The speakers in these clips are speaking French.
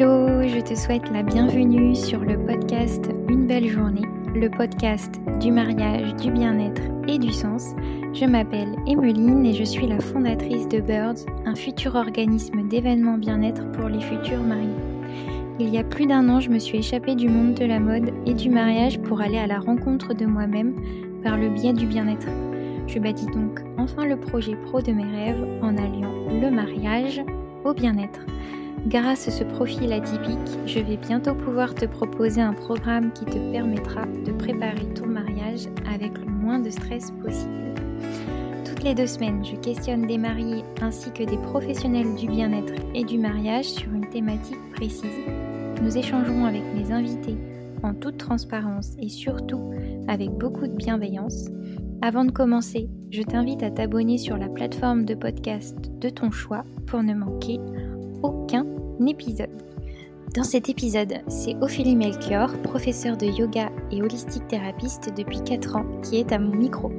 Hello, je te souhaite la bienvenue sur le podcast Une belle journée, le podcast du mariage, du bien-être et du sens. Je m'appelle Emeline et je suis la fondatrice de Birds, un futur organisme d'événements bien-être pour les futurs mariés. Il y a plus d'un an, je me suis échappée du monde de la mode et du mariage pour aller à la rencontre de moi-même par le biais du bien-être. Je bâtis donc enfin le projet pro de mes rêves en alliant le mariage au bien-être. Grâce à ce profil atypique, je vais bientôt pouvoir te proposer un programme qui te permettra de préparer ton mariage avec le moins de stress possible. Toutes les deux semaines, je questionne des mariés ainsi que des professionnels du bien-être et du mariage sur une thématique précise. Nous échangerons avec mes invités en toute transparence et surtout avec beaucoup de bienveillance. Avant de commencer, je t'invite à t'abonner sur la plateforme de podcast de ton choix pour ne manquer aucun Dans cet épisode, c'est Ophélie Melchior, professeure de yoga et holistique thérapeute depuis 4 ans, qui est à mon micro.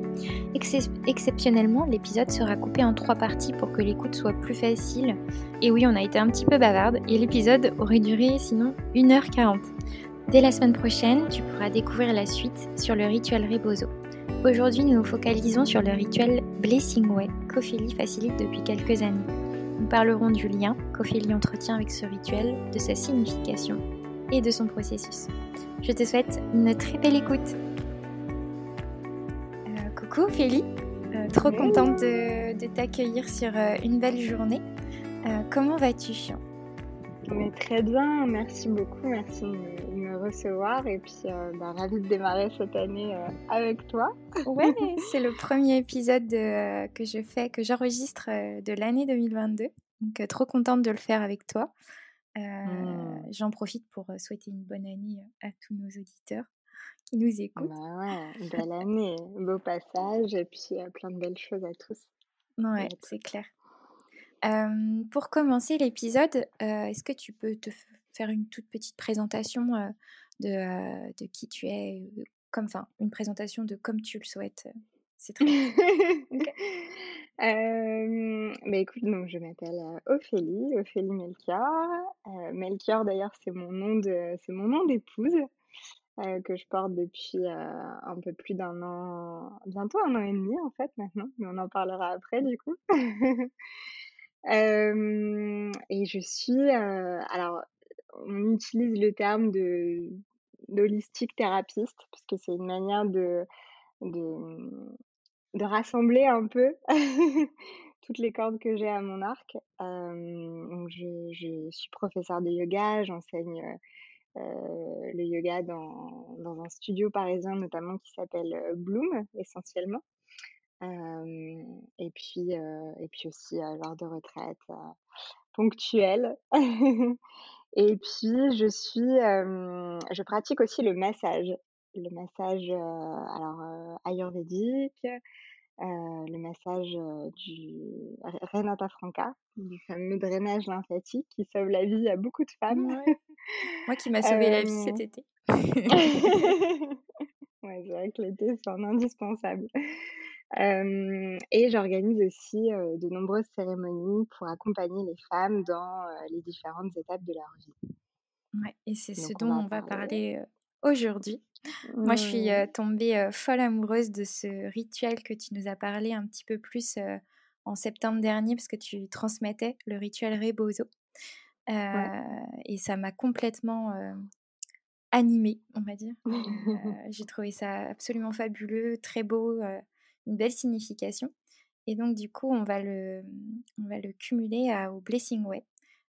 exceptionnellement, l'épisode sera coupé en trois parties pour que l'écoute soit plus facile. Et oui, on a été un petit peu bavarde et l'épisode aurait duré sinon 1h40. Dès la semaine prochaine, tu pourras découvrir la suite sur le rituel Rebozo. Aujourd'hui, nous nous focalisons sur le rituel Blessing Way qu'Ophélie facilite depuis quelques années. Nous parlerons du lien qu'Ophélie entretient avec ce rituel, de sa signification et de son processus. Je te souhaite une très belle écoute. Euh, coucou Ophélie, euh, trop contente de, t'accueillir sur euh, une belle journée. comment vas-tu? Mais Très bien, merci beaucoup, merci de me recevoir et puis bah, ravie de démarrer cette année avec toi. ouais, c'est le premier épisode que je fais, que j'enregistre de l'année 2022. Donc trop contente de le faire avec toi. Mmh. J'en profite pour souhaiter une bonne année à tous nos auditeurs qui nous écoutent. Bah ouais, belle année, beau passage et puis plein de belles choses à tous. Ouais, c'est clair. Pour commencer l'épisode, est-ce que tu peux te faire une toute petite présentation de, qui tu es, comme, enfin, une présentation de comme tu le souhaites C'est très bien. mais écoute, donc je m'appelle Ophélie, Ophélie Melchior. Melchior d'ailleurs, c'est mon nom de, c'est mon nom d'épouse que je porte depuis un peu plus d'un an, bientôt un an et demi en fait maintenant, mais on en parlera après du coup. et je suis, alors on utilise le terme de d'holistique thérapeute puisque c'est une manière de, de, rassembler un peu toutes les cordes que j'ai à mon arc. donc je, je, suis professeure de yoga, j'enseigne le yoga dans, dans, un studio parisien notamment qui s'appelle Bloom essentiellement. Et puis et puis aussi lors de retraite ponctuelle. Et puis, je suis, je pratique aussi le massage. Le massage, alors, ayurvédique, le massage du Renata Franca, du fameux drainage lymphatique qui sauve la vie à beaucoup de femmes. Moi qui m'a sauvé la vie cet été. ouais, c'est vrai que l'été, c'est un indispensable et j'organise aussi de nombreuses cérémonies pour accompagner les femmes dans les différentes étapes de leur vie. Ouais, et c'est ce dont on va parler, aujourd'hui. Moi, je suis mmh. tombée folle amoureuse de ce rituel que tu nous as parlé un petit peu plus en septembre dernier, parce que tu transmettais le rituel Rebozo. Et ça m'a complètement animée, on va dire. J'ai trouvé ça absolument fabuleux, très beau une belle signification. Et donc, du coup, on va le, on va le cumuler au Blessing Way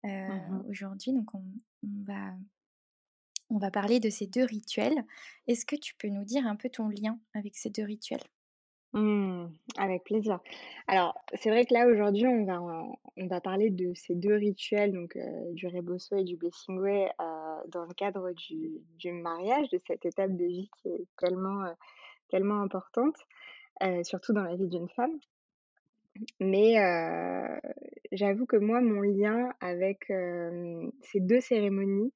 mmh aujourd'hui. Donc, on, va, on va parler de ces deux rituels. Est-ce que tu peux nous dire un peu ton lien avec ces deux rituels? Mmh, avec plaisir. Alors, c'est vrai que là, aujourd'hui, on va, on va parler de ces deux rituels, donc du Rebosso et du Blessing Way, dans le cadre du, du, mariage, de cette étape de vie qui est tellement, tellement importante surtout dans la vie d'une femme. Mais j'avoue que moi, mon lien avec ces deux cérémonies,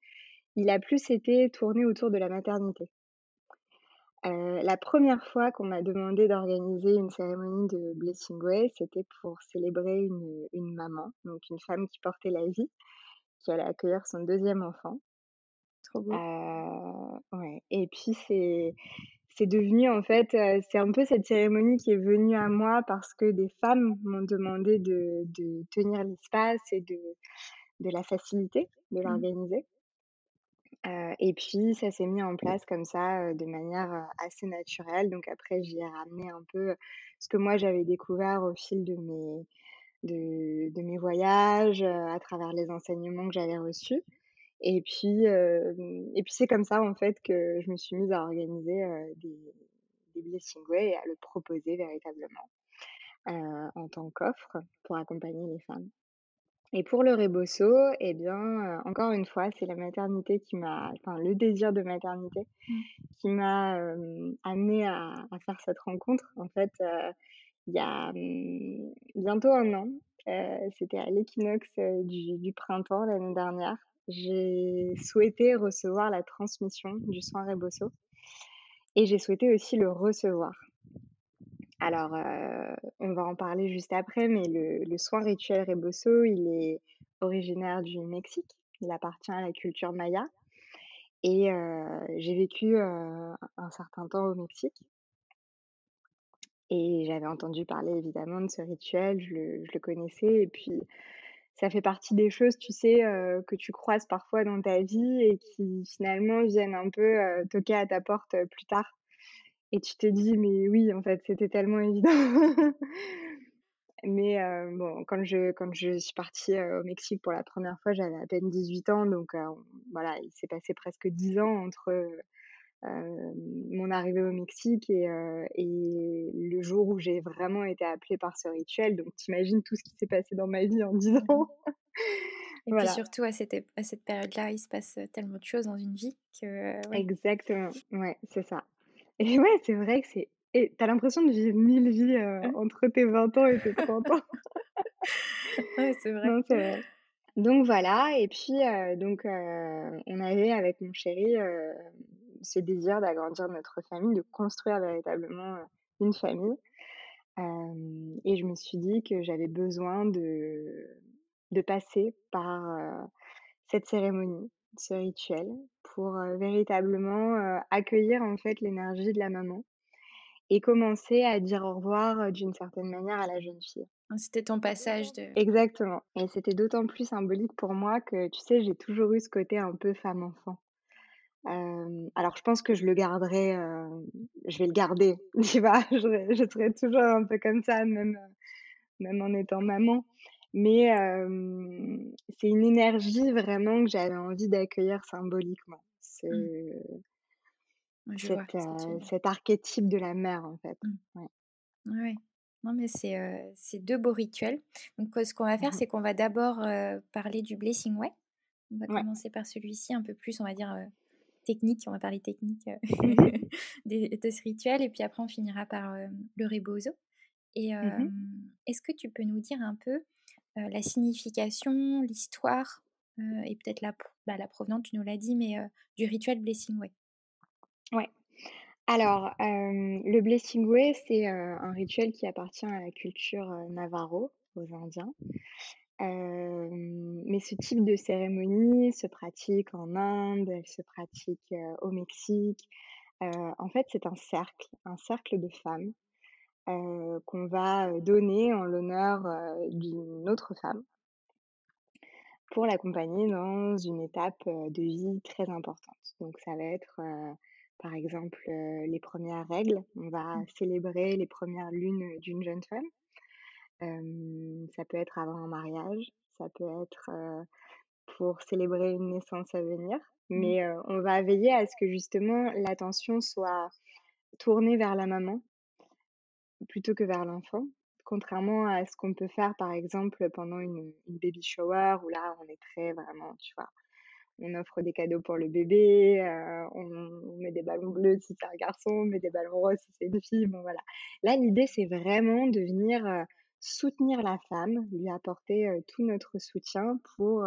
il a plus été tourné autour de la maternité. la première fois qu'on m'a demandé d'organiser une cérémonie de Blessing Way, c'était pour célébrer une, une maman, donc une femme qui portait la vie. qui allait accueillir son deuxième enfant. Trop beau. ouais. Et puis c'est c'est devenu en fait, c'est un peu cette cérémonie qui est venue à moi parce que des femmes m'ont demandé de, de tenir l'espace et de, de la faciliter, de mmh. l'organiser. et puis ça s'est mis en place comme ça de manière assez naturelle. Donc après, j'y ai ramené un peu ce que moi j'avais découvert au fil de mes, de, de mes voyages, à travers les enseignements que j'avais reçus. Et puis, et puis c'est comme ça en fait que je me suis mise à organiser des, des Blessing Way et à le proposer véritablement en tant qu'offre pour accompagner les femmes. Et pour le rebosso, eh bien, encore une fois, c'est la maternité qui m'a, enfin, le désir de maternité mmh. qui m'a amené à, à, faire cette rencontre. En fait, il y a mmh, bientôt un an, c'était à l'équinoxe du, du, printemps l'année dernière j'ai souhaité recevoir la transmission du soin Rebosso et j'ai souhaité aussi le recevoir. Alors, euh, on va en parler juste après, mais le, soin rituel Rebosso, il est originaire du Mexique. Il appartient à la culture maya. Et euh, j'ai vécu euh, un certain temps au Mexique. Et j'avais entendu parler évidemment de ce rituel, je le, je le connaissais. Et puis, ça fait partie des choses, tu sais, euh, que tu croises parfois dans ta vie et qui finalement viennent un peu euh, toquer à ta porte euh, plus tard. Et tu te dis, mais oui, en fait, c'était tellement évident. mais bon, quand je, quand je suis partie au Mexique pour la première fois, j'avais à peine 18 ans. Donc voilà, il s'est passé presque 10 ans entre mon arrivée au Mexique et, et le jour où j'ai vraiment été appelée par ce rituel. Donc, t'imagines tout ce qui s'est passé dans ma vie en 10 ans. et puis surtout, à cette, à cette période-là, il se passe tellement de choses dans une vie que... Exactement, ouais, c'est ça. Et ouais, c'est vrai que c'est... Et t'as l'impression de vivre mille vies entre tes 20 ans et tes 30 ans. ouais, c'est vrai. Non, c'est vrai. Donc voilà, et puis donc on avait avec mon chéri ce désir d'agrandir notre famille, de construire véritablement une famille. et je me suis dit que j'avais besoin de, de passer par cette cérémonie, ce rituel, pour véritablement accueillir en fait l'énergie de la maman et commencer à dire au revoir d'une certaine manière à la jeune fille. Ah, c'était ton passage de... Exactement. Et c'était d'autant plus symbolique pour moi que, tu sais, j'ai toujours eu ce côté un peu femme-enfant alors je pense que je le garderai, je vais le garder, tu vois? Je, je serai toujours un peu comme ça, même, même en étant maman. Mais c'est une énergie vraiment que j'avais envie d'accueillir symboliquement. Ce, mmh. cet, archétype de la mère, en fait. Mmh. Ouais. ouais. Non, mais c'est c'est deux beaux rituels. Donc, ce qu'on va faire, mmh c'est qu'on va d'abord parler du Blessing Way. On va commencer par celui-ci, un peu plus, on va dire, technique, on va parler technique euh, de, ce rituel, et puis après on finira par euh, le rebozo. Et mmh est-ce que tu peux nous dire un peu euh, la signification, l'histoire, et peut-être la, bah, la provenance, tu nous l'as dit, mais du rituel Blessing Way? Ouais. Alors, le Blessing Way, c'est un rituel qui appartient à la culture Navarro, aux Indiens mais ce type de cérémonie se pratique en Inde, elle se pratique au Mexique. en fait, c'est un cercle, un cercle de femmes qu'on va donner en l'honneur d'une autre femme pour l'accompagner dans une étape de vie très importante. Donc, ça va être par exemple les premières règles. On va mmh. célébrer les premières lunes d'une jeune femme ça peut être avant un mariage, ça peut être pour célébrer une naissance à venir, mmh. mais on va veiller à ce que justement l'attention soit tournée vers la maman plutôt que vers l'enfant. Contrairement à ce qu'on peut faire par exemple pendant une, une baby shower où là on est très vraiment, tu vois, on offre des cadeaux pour le bébé, on, met des ballons bleus si c'est un garçon, on met des ballons roses si c'est une fille, bon voilà. Là, l'idée, c'est vraiment de venir soutenir la femme, lui apporter tout notre soutien pour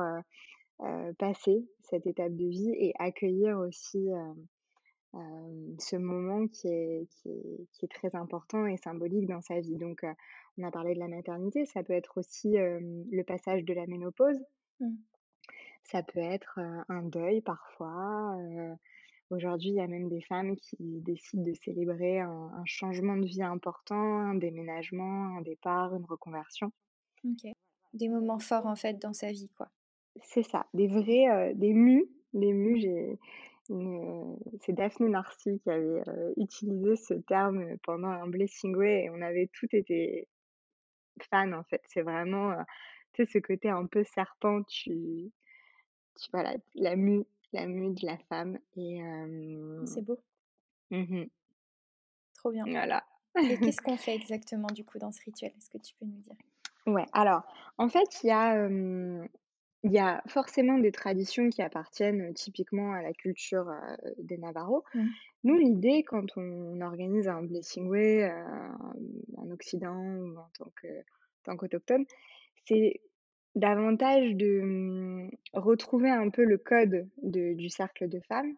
passer cette étape de vie et accueillir aussi ce moment qui est, qui, est, très important et symbolique dans sa vie. Donc, on a parlé de la maternité, ça peut être aussi le passage de la ménopause. Mmh. Ça peut être, un deuil parfois, aujourd'hui, il y a même des femmes qui décident de célébrer un un changement de vie important, un déménagement, un départ, une reconversion. OK. Des moments forts, en fait, dans sa vie, quoi. C'est ça, des vrais, heu, des mus. Les mus, j'ai c'est Daphné Narcy qui avait, heu, utilisé ce terme, pendant un Blessing Way et on avait toutes été fans, en fait. C'est vraiment, heu, tu sais, ce côté un peu serpent, tu tu vois la la mue la mue de la femme et hem C'est beau. mmh Trop bien. voilà. Et qu'est-ce qu'on fait exactement, du coup, dans ce rituel? Est-ce que tu peux nous dire? Ouais, alors, en fait, il y y a forcément des traditions qui appartiennent, typiquement à la culture, des Navajo. Mmh. Nous, l'idée quand on organise un Blessing Way, en Occident ou en tant qu'autochtone, c'est davantage de, mmh, retrouver un peu le code de du cercle de femmes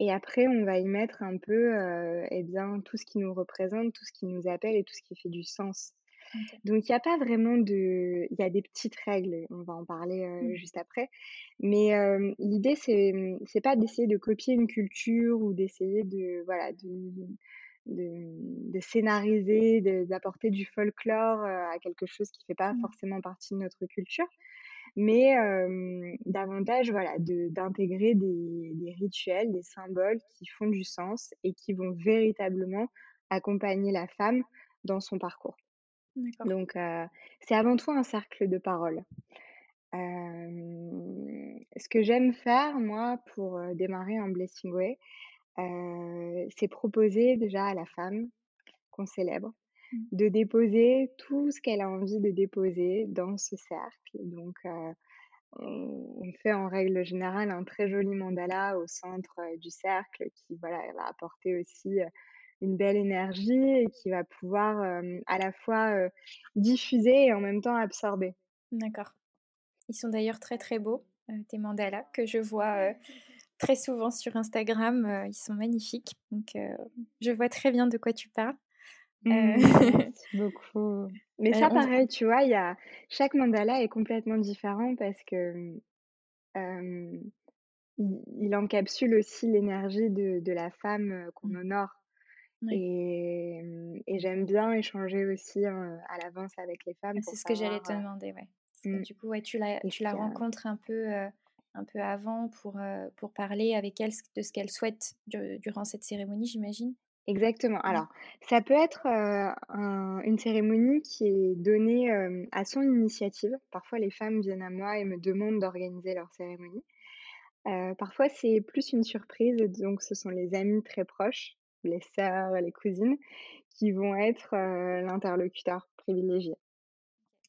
et après on va y mettre un peu, et bien, tout ce qui nous représente, tout ce qui nous appelle et tout ce qui fait du sens. Donc il y a pas vraiment de il y a des petites règles, on va en parler, Mmh. juste après. Mais, l'idée c'est, mmh, c'est pas d'essayer de copier une culture ou d'essayer de voilà, de de, de scénariser, d'apporter du folklore, heu, à quelque chose qui fait pas Mmh. forcément partie de notre culture. Mais, davantage voilà, de d'intégrer des des rituels, des symboles qui font du sens et qui vont véritablement accompagner la femme dans son parcours. Donc, heu, c'est avant tout un cercle de parole. Hem, ce que j'aime faire moi pour, heu, démarrer un Blessing Way, c'est proposer déjà à la femme qu'on célèbre, Mmh. de déposer tout ce qu'elle a envie de déposer dans ce cercle. Donc, on on fait en règle générale un très joli mandala au centre, du cercle qui voilà, va apporter aussi, une belle énergie et qui va pouvoir, à la fois, diffuser et en même temps absorber. D'accord. Ils sont d'ailleurs très, très beaux, tes mandalas que je vois, très souvent sur Instagram, heu, ils sont magnifiques. Donc, heu, je vois très bien de quoi tu parles. Heu, Mmh, merci beaucoup. Mais ça pareil, tu vois, il y a chaque mandala est complètement différent parce que, il encapsule aussi l'énergie de de la femme, qu'on mmh, honore. oui, Et mmh et j'aime bien échanger aussi, heu, à l'avance avec les femmes pour c'est ce que j'allais te demander, ouais. Mmh, du coup, ouais, tu la tu rencontres un peu, un peu avant pour, pour parler avec elle de ce qu'elle souhaite du durant cette cérémonie, j'imagine? exactement. Mmh. Alors, ça peut être, un une cérémonie qui est donnée, à son initiative. Parfois, les femmes viennent à moi et me demandent d'organiser leur cérémonie. Parfois, c'est plus une surprise, donc ce sont les amis très proches, les sœurs, les cousines, qui vont être, l'interlocuteur privilégié.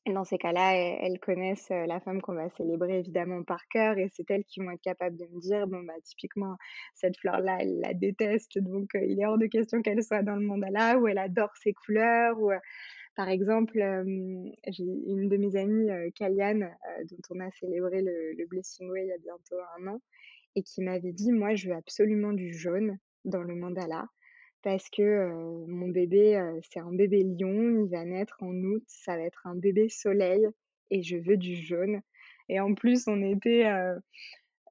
Dans ces cas-là, elles connaissent, la femme qu'on va célébrer évidemment par cœur et c'est elles qui vont être capables de me dire: «Bon, bah, typiquement, cette fleur-là, elle la déteste, donc il est hors de question qu'elle soit dans le mandala» ou «Elle adore ces couleurs» ou par exemple, j'ai une de mes amies, Kaliane, dont on a célébré le le Blessing Way il y a bientôt un an et qui m'avait dit: «Moi, je veux absolument du jaune dans le mandala parce que, mon bébé, c'est un bébé lion, il va naître en août, ça va être un bébé soleil et je veux du jaune» et en plus, on était,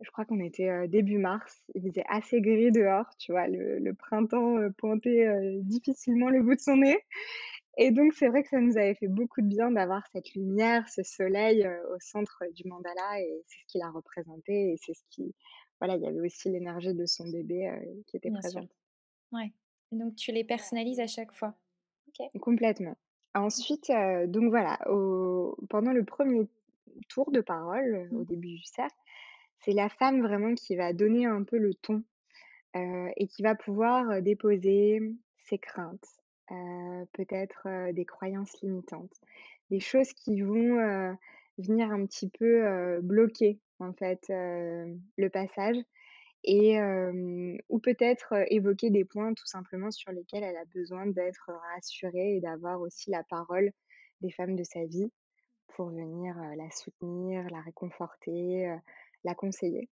je crois qu'on était, début mars, il faisait assez gris dehors, tu vois? Le le printemps, pointait, difficilement le bout de son nez et donc c'est vrai que ça nous avait fait beaucoup de bien d'avoir cette lumière, ce soleil, au centre du mandala et c'est ce qu'il a représenté et c'est ce qui voilà, il y avait aussi l'énergie de son bébé, qui était Bien sûr, présente. ouais. Donc tu les personnalises à chaque fois? Complètement. Ensuite, heu, donc voilà, au pendant le premier tour de parole, au Mmh. début du cercle, c'est la femme vraiment qui va donner un peu le ton, heu et qui va pouvoir, heu, déposer ses craintes, peut-être, des croyances limitantes, des choses qui vont, venir un petit peu, bloquer en fait, le passage et ou peut-être, évoquer des points tout simplement sur lesquels elle a besoin d'être rassurée et d'avoir aussi la parole des femmes de sa vie pour venir, la soutenir, la réconforter, la conseiller.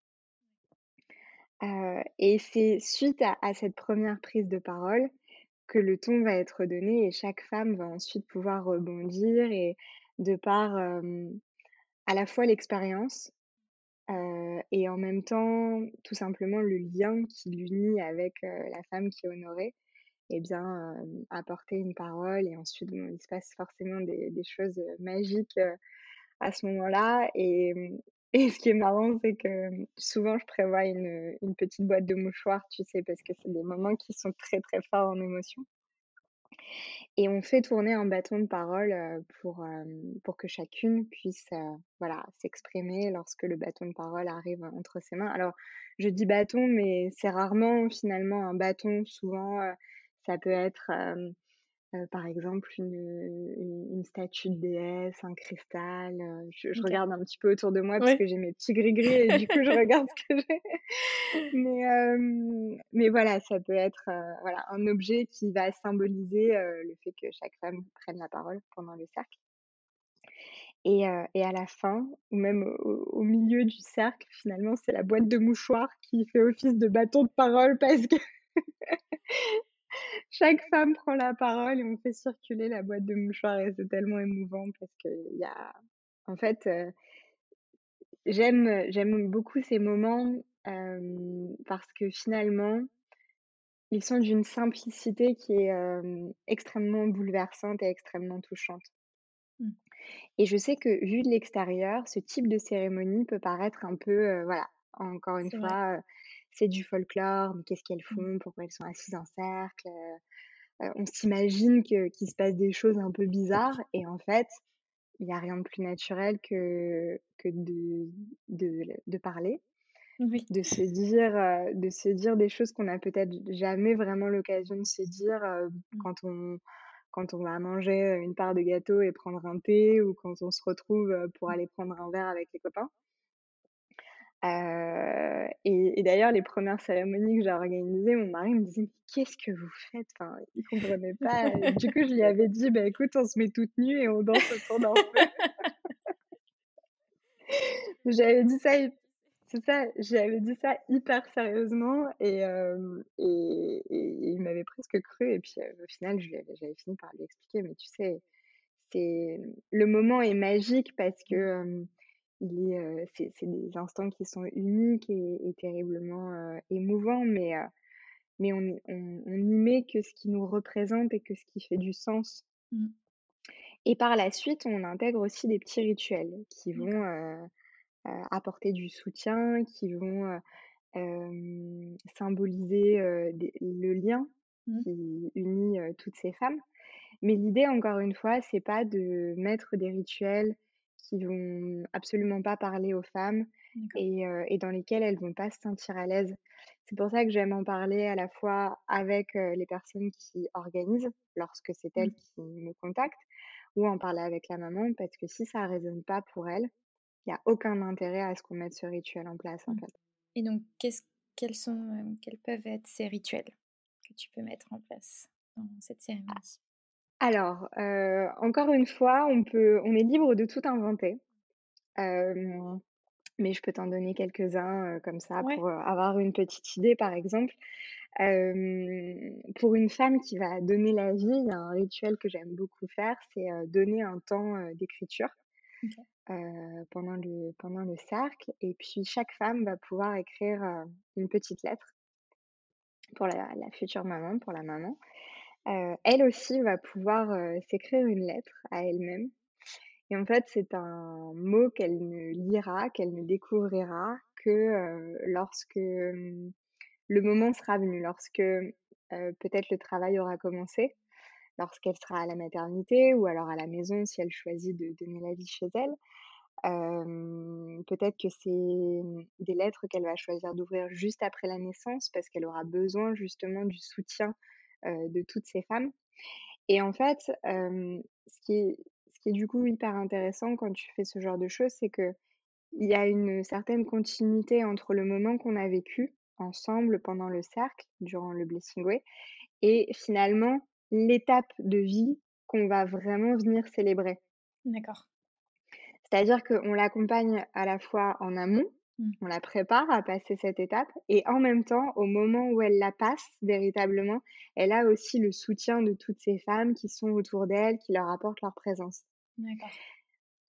Et c'est suite à cette première prise de parole que le ton va être donné et chaque femme va ensuite pouvoir rebondir et de par, à la fois l'expérience et en même temps, tout simplement, le lien qui l'unit avec la femme qui est honorée, et bien, apporter une parole et ensuite, il se passe forcément des, des choses magiques à ce moment-là. Et, et ce qui est marrant, c'est que souvent, je prévois une, une petite boîte de mouchoirs, tu sais, parce que c'est des moments qui sont très, très forts en émotion. Et on fait tourner un bâton de parole pour, que chacune puisse voilà, s'exprimer lorsque le bâton de parole arrive entre ses mains. Alors, je dis bâton, mais c'est rarement finalement un bâton. Souvent, ça peut être par exemple une, une, statue de déesse, un cristal. je, regarde un petit peu autour de moi parce que j'ai mes petits gris-gris et du coup je regarde ce que j'ai. mais, mais voilà, ça peut être voilà, un objet qui va symboliser le fait que chaque femme prenne la parole pendant le cercle. Et, et à la fin, ou même au, au milieu du cercle, finalement, c'est la boîte de mouchoirs qui fait office de bâton de parole parce que chaque femme prend la parole et on fait circuler la boîte de mouchoirs et c'est tellement émouvant parce que y a, en fait, euh, j'aime, j'aime beaucoup ces moments euh, parce que finalement, ils sont d'une simplicité qui est euh, extrêmement bouleversante et extrêmement touchante. Mmh. Et je sais que vu de l'extérieur, ce type de cérémonie peut paraître un peu, voilà, encore une fois, c'est du folklore, mais qu'est-ce qu'elles mmh. font, pourquoi elles sont assises en cercle? Euh, euh, on s'imagine qu'il se passe des choses un peu bizarres, et en fait, il n'y a rien de plus naturel que, que de, de, de parler. de se dire euh, de se dire des choses qu'on n'a peut-être jamais vraiment l'occasion de se dire mmh. quand on quand on va manger une part de gâteau et prendre un thé ou quand on se retrouve pour mmh. aller prendre un verre avec les copains et, d'ailleurs, les premières cérémonies que j'ai organisées, mon mari me disait: qu'est-ce que vous faites?» enfin, il comprenait pas du coup, je lui avais dit: «Bah, écoute, on se met toutes nues et on danse autour d'un feu». J'avais dit ça c'est ça, j'avais dit ça hyper sérieusement et et il m'avait presque cru et puis, au final, j'avais fini par lui expliquer: «Mais tu sais, c'est le moment est magique parce que, il est, c'est, des instants qui sont uniques et, terriblement émouvants, mais, mais on, on, on, y met que ce qui nous représente et que ce qui fait du sens. Mmh. Et par la suite, on intègre aussi des petits rituels qui vont apporter du soutien, qui vont symboliser le lien mmh. qui unit toutes ces femmes. Mais l'idée, encore une fois, c'est pas de mettre des rituels qui vont absolument pas parler aux femmes et, et, dans lesquelles elles vont pas se sentir à l'aise. C'est pour ça que j'aime en parler à la fois avec les personnes qui organisent, lorsque c'est elles mmh. qui me contactent, ou en parler avec la maman, parce que si ça résonne pas pour elle, il n'y a aucun intérêt à ce qu'on mette ce rituel en place, en mmh. fait. Et donc, quels, sont, quels peuvent être ces rituels que tu peux mettre en place dans cette cérémonie? Alors, encore une fois, on peut on est libre de tout inventer. mais je peux t'en donner quelques-uns, comme ça pour, avoir une petite idée, par exemple. pour une femme qui va donner la vie, il y a un rituel que j'aime beaucoup faire, c'est, donner un temps, d'écriture, pendant le pendant le cercle. Et puis chaque femme va pouvoir écrire, une petite lettre pour la la future maman, pour la maman elle aussi va pouvoir, s'écrire une lettre à elle-même et en fait, c'est un mot qu'elle ne lira, qu'elle ne découvrira que, lorsque, le moment sera venu, lorsque, peut-être le travail aura commencé, lorsqu'elle sera à la maternité ou alors à la maison si elle choisit de donner la vie chez elle. peut-être que c'est, des lettres qu'elle va choisir d'ouvrir juste après la naissance parce qu'elle aura besoin justement du soutien de toutes ces femmes. Et en fait, ce, qui est, ce qui est du coup hyper intéressant quand tu fais ce genre de choses, c'est que il y a une certaine continuité entre le moment qu'on a vécu ensemble pendant le cercle, durant le Blessing Way, et finalement l'étape de vie qu'on va vraiment venir célébrer. D'accord. C'est-à-dire qu'on l'accompagne à la fois en amont, Mmh. On la prépare à passer cette étape et en même temps, au moment où elle la passe véritablement, elle a aussi le soutien de toutes ces femmes qui sont autour d'elle, qui leur apportent leur présence.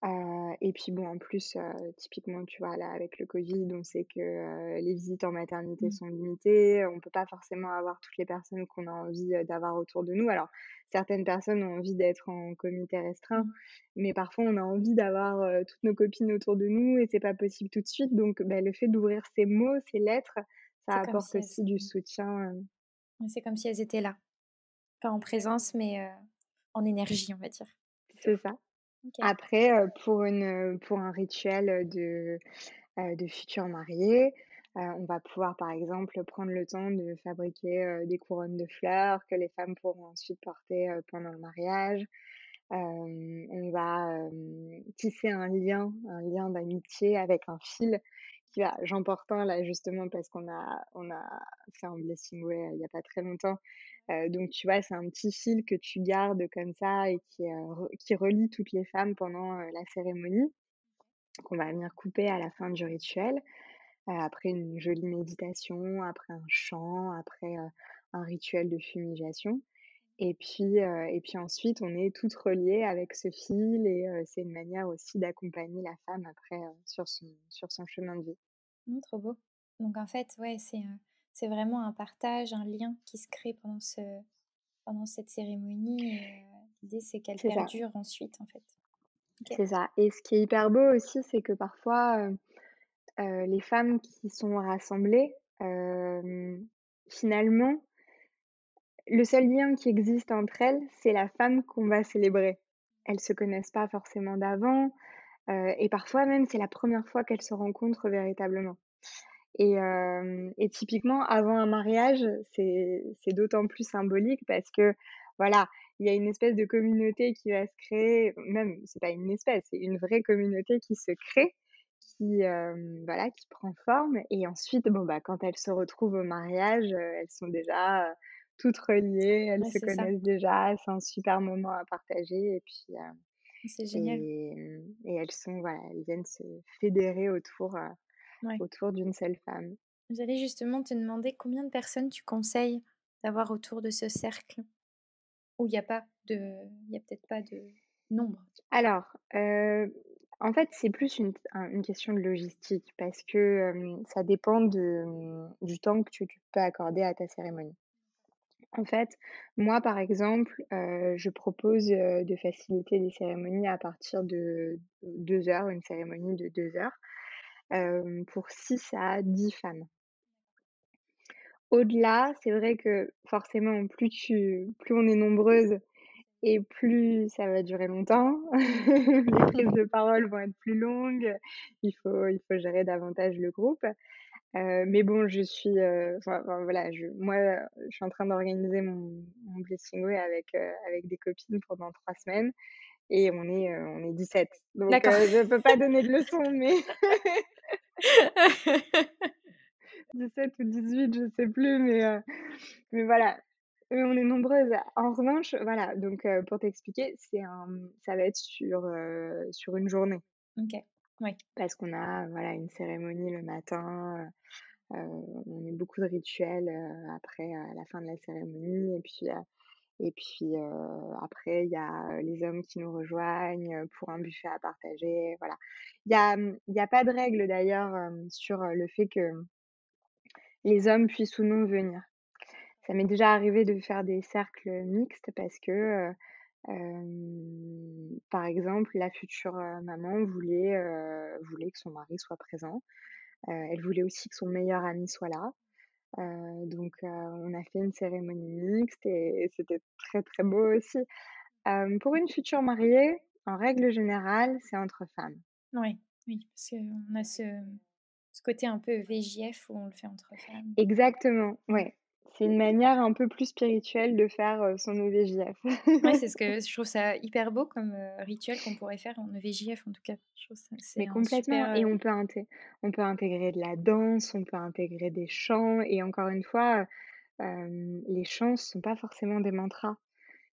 Et puis bon, en plus, typiquement, tu vois, là, avec le Covid, on sait que les visites en maternité Mmh. sont limitées. On peut pas forcément avoir toutes les personnes qu'on a envie d'avoir autour de nous. Alors, certaines personnes ont envie d'être en comité restreint, Mmh. mais parfois on a envie d'avoir toutes nos copines autour de nous et c'est pas possible tout de suite. Donc, bah, le fait d'ouvrir ces mots, ces lettres, ça apporte si elles aussi du soutien. c'est comme si elles étaient là. Pas en présence, mais en énergie, on va dire. C'est ça. Après, pour une, pour un rituel de, de futurs mariés, on va pouvoir, par exemple, prendre le temps de fabriquer, des couronnes de fleurs que les femmes pourront ensuite porter, pendant le mariage. On va, tisser un lien un lien d'amitié avec un fil qui va j'en porte un là justement parce qu'on a on a fait un blessing way il y a pas très longtemps. Heu, donc tu vois, c'est un petit fil que tu gardes comme ça et qui, re qui relie toutes les femmes pendant, la cérémonie, qu'on va venir couper à la fin du rituel, après une jolie méditation, après un chant, après, un rituel de fumigation. Et puis, heu et puis ensuite, on est toutes reliées avec ce fil et heu, c'est une manière aussi d'accompagner la femme après, heu, sur son sur son chemin de vie. Mmh, trop beau. Donc en fait, ouais, c'est, c'est vraiment un partage, un lien qui se crée pendant ce pendant cette cérémonie et l'idée c'est qu'elle C'est ça, perdure ensuite, en fait. C'est ça et ce qui est hyper beau aussi, c'est que parfois, les femmes qui sont rassemblées, finalement, le seul lien qui existe entre elles, c'est la femme qu'on va célébrer. Elles se connaissent pas forcément d'avant, heu et parfois même, c'est la première fois qu'elles se rencontrent véritablement. Et et typiquement avant un mariage, c'est d'autant plus symbolique parce que, voilà, il y a une espèce de communauté qui va se créer, même c'est pas une espèce, c'est une vraie communauté qui se crée, qui, hem, voilà, qui prend forme et ensuite, bon, bah, quand elles se retrouvent au mariage, elles sont déjà, toutes reliées, elles Ouais, se ça. connaissent déjà, c'est un super moment à partager et puis, heu C'est génial. et mmh et elles sont, voilà, elles viennent se fédérer autour, Ouais. autour d'une seule femme. J'allais justement te demander combien de personnes tu conseilles d'avoir autour de ce cercle? Où il y a pas de il y a peut-être pas de nombre? Alors, en fait, c'est plus une un une question de logistique parce que, ça dépend de, mmh, du temps que tu tu peux accorder à ta cérémonie. En fait, moi, par exemple, heu, je propose, heu, de faciliter les cérémonies à partir de 2 heures, une cérémonie de 2 heures, hem, pour 6 à 10 femmes. Au-delà, c'est vrai que forcément, plus tu plus on est nombreuses et plus ça va durer longtemps. Les prises de parole vont être plus longues, il faut il faut gérer davantage le groupe. Heu, mais bon, je suis, enfin enfin voilà, je moi, heu, je suis en train d'organiser mon mon Blessing Way avec, avec des copines pendant 3 semaines et on est, on est 17. Donc je peux pas donner de leçons, mais 17 ou 18, je sais plus, mais mais voilà. On est nombreuses. En revanche, voilà, donc pour t'expliquer, c'est un, ça va être sur, sur une journée. OK. Ouais. Parce qu'on a, voilà, une cérémonie le matin, heu on a beaucoup de rituels, heu, après, la fin de la cérémonie et puis, heu et puis, après il y a, les hommes qui nous rejoignent, pour un buffet à partager, voilà. Il y a, mmh, y a pas de règle d'ailleurs, sur, le fait que les hommes puissent ou non venir. Ça m'est déjà arrivé de faire des cercles mixtes parce que, hem, par exemple, la future, heu, maman voulait, heu, voulait que son mari soit présent. Heu, elle voulait aussi que son meilleur ami soit là. Heu, donc, heu, on a fait une cérémonie mixte et c'était très, très beau aussi. Hem, pour une future mariée, en règle générale, c'est entre femmes. Ouais. Oui, parce qu'on a ce ce côté un peu VJF où on le fait entre femmes. Exactement, Mmh. ouais. C'est une manière un peu plus spirituelle de faire, heu, son EVJF. Ouais, c'est ce que je trouve ça hyper beau comme, heu, rituel qu'on pourrait faire en EVJF en tout cas. Je trouve ça c'est Mais complètement super, et heu on peut inté on peut intégrer de la danse, on peut intégrer des chants et encore une fois, les chants sont pas forcément des mantras.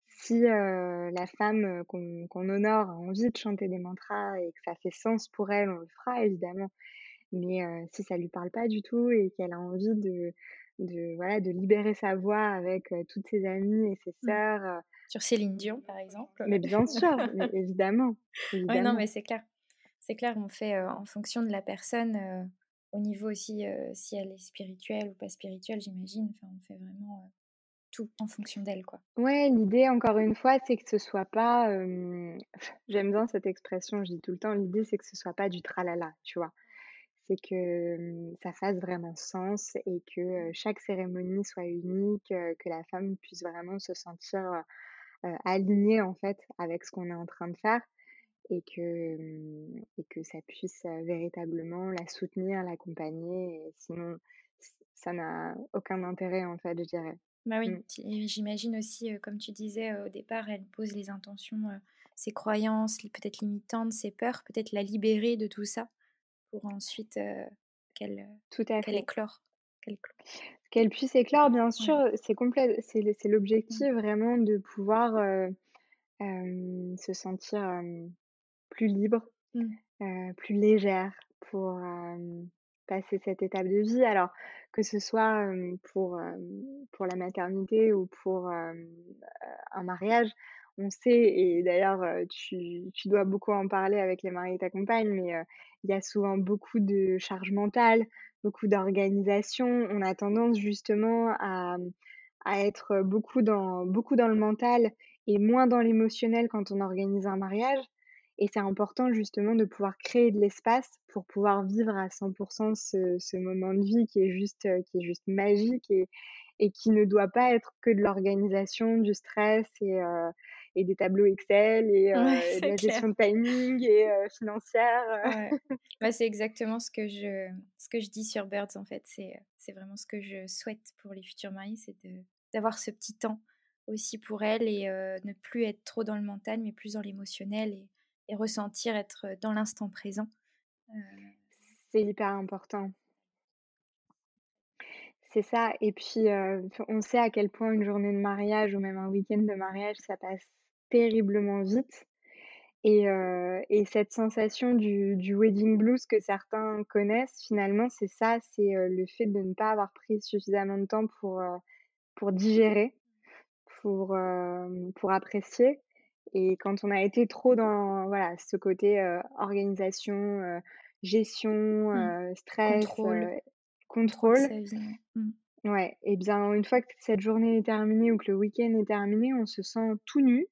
Si, la femme, qu'on honore a envie de chanter des mantras et que ça fait sens pour elle, on le fera évidemment. Mais, si ça lui parle pas du tout et qu'elle a envie de de, voilà, de libérer sa voix avec toutes ses amies et ses Mmh. sœurs. Sur Céline Dion, par exemple. Mais bien sûr, mais évidemment, Ouais, non, évidemment. mais c'est clair. C'est clair, on fait en fonction de la personne, au niveau aussi, si elle est spirituelle ou pas spirituelle, j'imagine. Enfin, on fait vraiment tout en fonction d'elle, quoi. Ouais, l'idée, encore une fois, c'est que ce soit pas. J'aime bien cette expression, je dis tout le temps, l'idée, c'est que ce soit pas du tralala, tu vois? C'est que ça fasse vraiment sens et que chaque cérémonie soit unique, que la femme puisse vraiment se sentir alignée, en fait, avec ce qu'on est en train de faire et que, et que ça puisse véritablement la soutenir, l'accompagner. Sinon, ça n'a aucun intérêt, en fait, je dirais. Bah oui, Mmh. j'imagine aussi, comme tu disais au départ, elle pose les intentions, ses croyances, peut-être limitantes, ses peurs, peut-être la libérer de tout ça pour ensuite qu'elle Tout à qu'elle fait. éclore. Qu'elle puisse éclore, bien Ouais. sûr, c'est complet, c'est c'est Mmh. l'objectif vraiment de pouvoir se sentir plus libre, Mmh. plus légère pour passer cette étape de vie. Alors que ce soit pour pour la maternité ou pour un mariage, on sait et d'ailleurs tu tu dois beaucoup en parler avec les mariés de ta compagne, mais heu, il y a souvent beaucoup de charge mentale, beaucoup d'organisation. On a tendance justement à à être beaucoup dans beaucoup dans le mental et moins dans l'émotionnel quand on organise un mariage et c'est important justement de pouvoir créer de l'espace pour pouvoir vivre à 100 ce ce moment de vie qui est juste qui est juste magique et et qui ne doit pas être que de l'organisation, du stress et et des tableaux Excel et Ouais, heu, et de la gestion de timing et heu, financière. Ouais, bah, c'est exactement ce que je ce que je dis sur Birds, en fait. C'est c'est vraiment ce que je souhaite pour les futurs mariés, c'est de d'avoir ce petit temps aussi pour elles et heu, ne plus être trop dans le mental, mais plus dans l'émotionnel et et ressentir, être dans l'instant présent. C'est hyper important. C'est ça et puis, on sait à quel point une journée de mariage ou même un week-end de mariage, ça passe terriblement vite et et cette sensation du du wedding blues que certains connaissent, finalement, c'est ça, c'est, le fait de ne pas avoir pris suffisamment de temps pour, pour digérer, pour, pour apprécier et quand on a été trop dans, voilà, ce côté, organisation, gestion, Mmh. stress, Contrôle. Mmh. ouais et bien, une fois que cette journée est terminée ou que le week-end est terminé, on se sent tout nu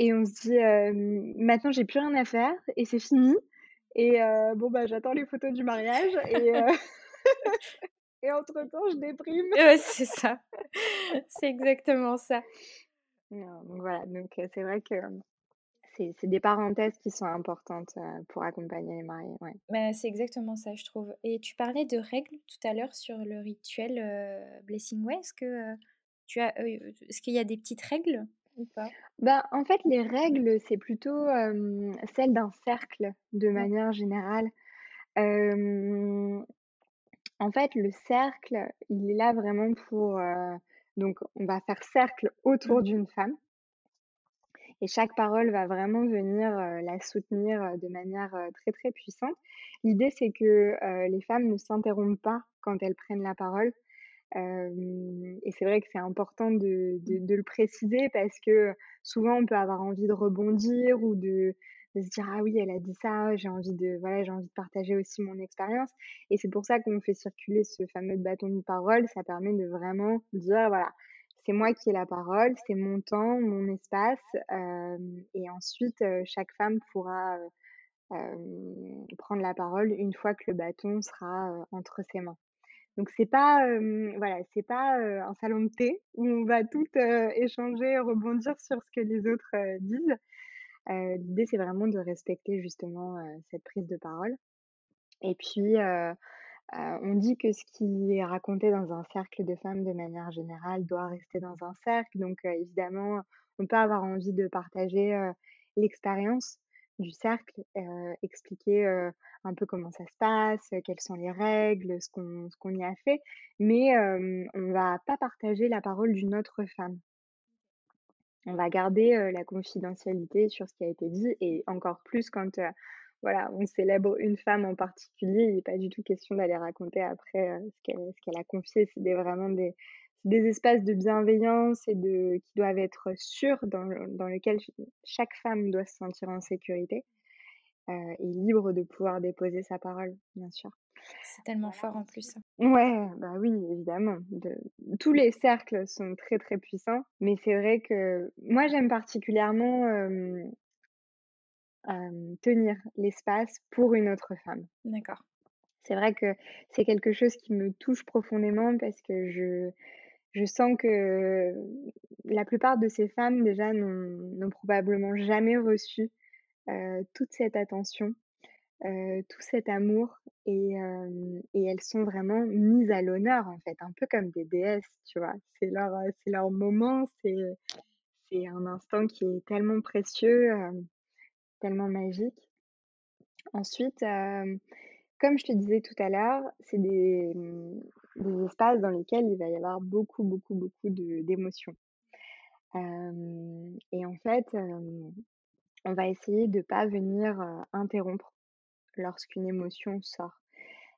et on se dit, hem: «Maintenant, j'ai plus rien à faire et c'est fini et bon, bah, j'attends les photos du mariage et et entre temps, je déprime». Ouais, c'est ça. C'est exactement ça. Non, donc voilà, donc c'est vrai que c'est des parenthèses qui sont importantes, pour accompagner les mariés, ouais. Bah, c'est exactement ça, je trouve et tu parlais de règles tout à l'heure sur le rituel, Blessing Way. Est-ce que, tu as, est-ce qu'il y a des petites règles? Ou pas? Bah, en fait, les règles, c'est plutôt, hem, celles d'un cercle de manière générale. En fait, le cercle, il est là vraiment pour, donc on va faire cercle Mmh. autour d'une femme et chaque parole va vraiment venir, la soutenir, de manière, très, très puissante. L'idée, c'est que, les femmes ne s'interrompent pas quand elles prennent la parole. Et c'est vrai que c'est important de le préciser parce que souvent on peut avoir envie de rebondir ou de se dire: «Ah oui, elle a dit ça, j'ai envie de voilà, j'ai envie de partager aussi mon expérience» et c'est pour ça qu'on fait circuler ce fameux bâton de parole. Ça permet de vraiment dire: «Voilà, c'est moi qui ai la parole, c'est mon temps, mon espace», et ensuite, chaque femme pourra, prendre la parole une fois que le bâton sera, entre ses mains. Donc c'est pas, voilà, c'est pas, un salon de thé où on va toutes, heu, échanger, rebondir sur ce que les autres, disent. L'idée, c'est vraiment de respecter justement, cette prise de parole et puis, on dit que ce qui est raconté dans un cercle de femmes de manière générale doit rester dans un cercle. Donc, évidemment, on peut avoir envie de partager, l'expérience du cercle, heu, expliquer, heu, un peu comment ça se passe, quelles sont les règles, ce qu'on ce y a fait, mais hem, on va pas partager la parole d'une autre femme. On va garder, la confidentialité sur ce qui a été dit et encore plus quand, voilà, on célèbre une femme en particulier. Il n'est pas du tout question d'aller raconter après ce qu'elle a confié. C'est vraiment des, des espaces de bienveillance et de qui doivent être sûrs dans, dans lesquels chaque femme doit se sentir en sécurité et libre de pouvoir déposer sa parole, bien sûr. C'est tellement fort en plus. Ouais, bah oui, évidemment. Tous les cercles sont très très puissants, mais c'est vrai que moi j'aime particulièrement tenir l'espace pour une autre femme. D'accord. C'est vrai que c'est quelque chose qui me touche profondément parce que je, je sens que la plupart de ces femmes déjà n'ont probablement jamais reçu toute cette attention, tout cet amour et, et elles sont vraiment mises à l'honneur en fait, un peu comme des déesses, tu vois? C'est leur, c'est leur moment, c'est, c'est un instant qui est tellement précieux, tellement magique. Ensuite, comme je te disais tout à l'heure, c'est des, mmh, des espaces dans lesquels il va y avoir beaucoup, beaucoup, beaucoup d'émotions. et en fait, on va essayer de ne pas venir interrompre lorsqu'une émotion sort.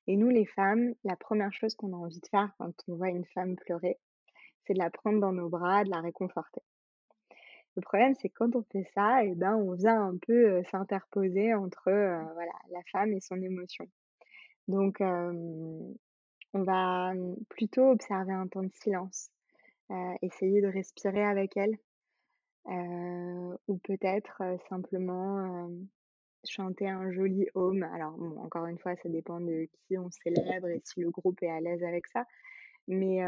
Et nous, les femmes, la première chose qu'on a envie de faire quand on voit une femme pleurer, c'est de la prendre dans nos bras, de la réconforter. Le problème, c'est quand on fait ça, et eh ben, on vient un peu s'interposer entre voilà, la femme et son émotion. Donc, on va plutôt observer un temps de silence, essayer de respirer avec elle, ou peut-être simplement chanter un joli home. Alors, encore une fois, ça dépend de qui on célèbre et si le groupe est à l'aise avec ça. Mais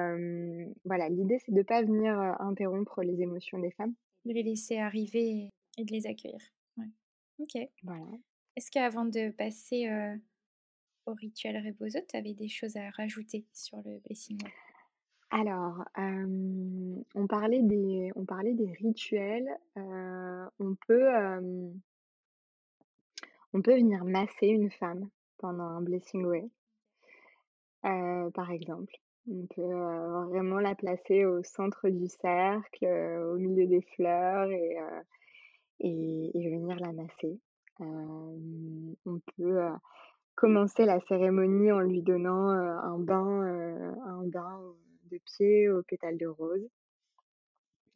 voilà, l'idée, c'est de ne pas venir interrompre les émotions des femmes. De les laisser arriver et de les accueillir. Ouais. Ok. Voilà. Est-ce qu'avant de passer au rituel Rebozo, tu avais des choses à rajouter sur le blessing alors, on, parlait des, on parlait des rituels. on, peut, on peut venir masser une femme pendant un blessing way, par exemple. On peut vraiment la placer au centre du cercle, au milieu des fleurs et, et, venir la masser. on peut commencer la cérémonie en lui donnant un bain, un bain de pied aux pétales de rose.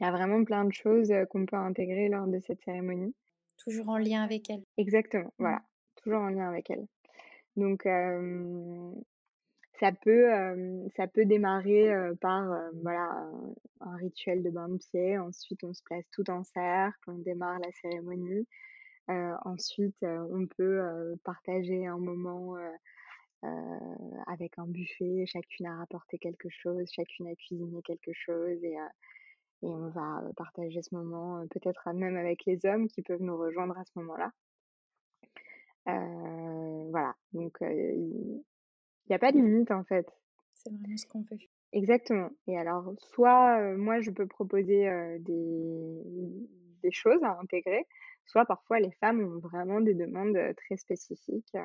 Il y a vraiment plein de choses qu'on peut intégrer lors de cette cérémonie. Toujours en lien avec elle. Exactement, mmh. voilà, toujours en lien avec elle. Donc, ça peut, ça peut démarrer par voilà, un rituel de bain de pied. Ensuite, on se place tout en cercle, on démarre la cérémonie ensuite, on peut partager un moment avec un buffet. Chacune a rapporté quelque chose, chacune a cuisiné quelque chose et, et on va partager ce moment peut-être même avec les hommes qui peuvent nous rejoindre à ce moment-là. voilà, donc il n'y a pas de limite en fait. C'est vraiment ce qu'on veut. Exactement. Et alors, soit moi je peux proposer des, des choses à intégrer, soit parfois les femmes ont vraiment des demandes très spécifiques.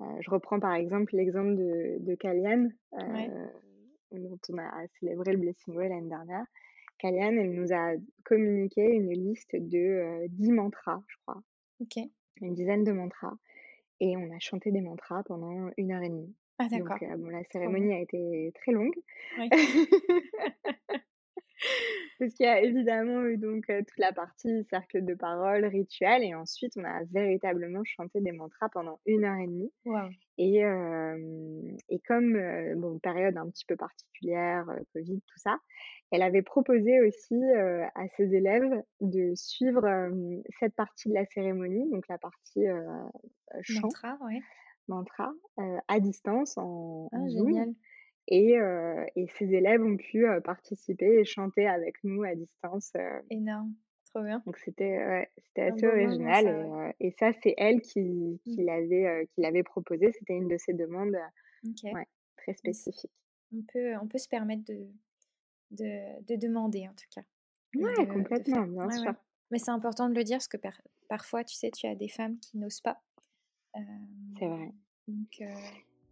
je reprends par exemple l'exemple de, de Kaliane, dont on a célébré le Blessing Way l'année dernière. Kaliane, elle nous a communiqué une liste de 10 mantras, je crois. Ok. Une dizaine de mantras. Et on a chanté des mantras pendant une heure et demie. Ah, d'accord. Donc, bon, la cérémonie a été très longue. Ouais. Y a évidemment eu donc toute la partie cercle de parole, rituel, et ensuite on a véritablement chanté des mantras pendant une heure et demie. Et, et comme, bon, période un petit peu particulière, Covid, tout ça, elle avait proposé aussi à ses élèves de suivre cette partie de la cérémonie, donc la partie chant, mantra, ouais. mantra à distance en, ah, génial. Et, et ces élèves ont pu participer et chanter avec nous à distance. Énorme, trop bien. Donc c'était ouais, assez original. ça, et, et, ça, c'est elle qui, qui mmh. l'avait proposé. C'était une de ses demandes ouais, très spécifique. On peut, on peut se permettre de, de, de demander, en tout cas. Ouais, complètement, bien sûr. Mais c'est important de le dire parce que parfois, tu sais, tu as des femmes qui n'osent pas. c'est vrai. Donc,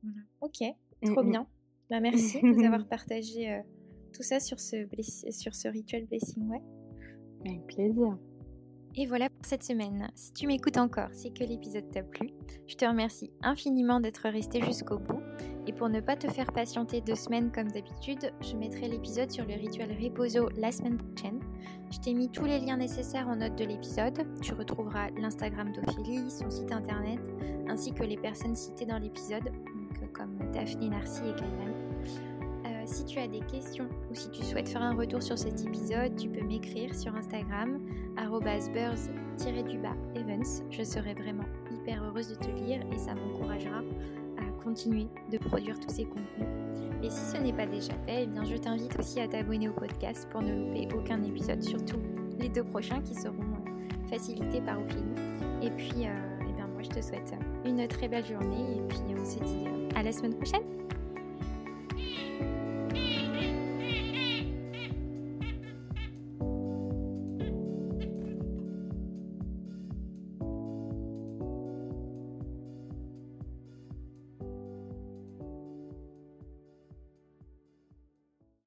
voilà. Ok, mmh, trop mmh. bien. Bah, merci de nous avoir partagé euh, tout ça sur ce, sur ce rituel Blessing Way. Avec plaisir. Et voilà pour cette semaine. Si tu m'écoutes encore, c'est que l'épisode t'a plu. Je te remercie infiniment d'être resté jusqu'au bout. Et pour ne pas te faire patienter deux semaines comme d'habitude, je mettrai l'épisode sur le rituel Reposo la semaine prochaine. Je t'ai mis tous les liens nécessaires en note de l'épisode. Tu retrouveras l'Instagram d'Ophélie, son site internet, ainsi que les personnes citées dans l'épisode, comme Daphné, Narcy et Kailan. Euh, si tu as des questions ou si tu souhaites faire un retour sur cet épisode, tu peux m'écrire sur Instagram, buzz-evans. Je serai vraiment hyper heureuse de te lire et ça m'encouragera continuer de produire tous ces contenus. Et si ce n'est pas déjà fait, eh bien je t'invite aussi à t'abonner au podcast pour ne louper aucun épisode, surtout les deux prochains qui seront euh, facilités par Ophélie. Et puis, euh, eh bien moi je te souhaite une très belle journée et puis on se dit à la semaine prochaine.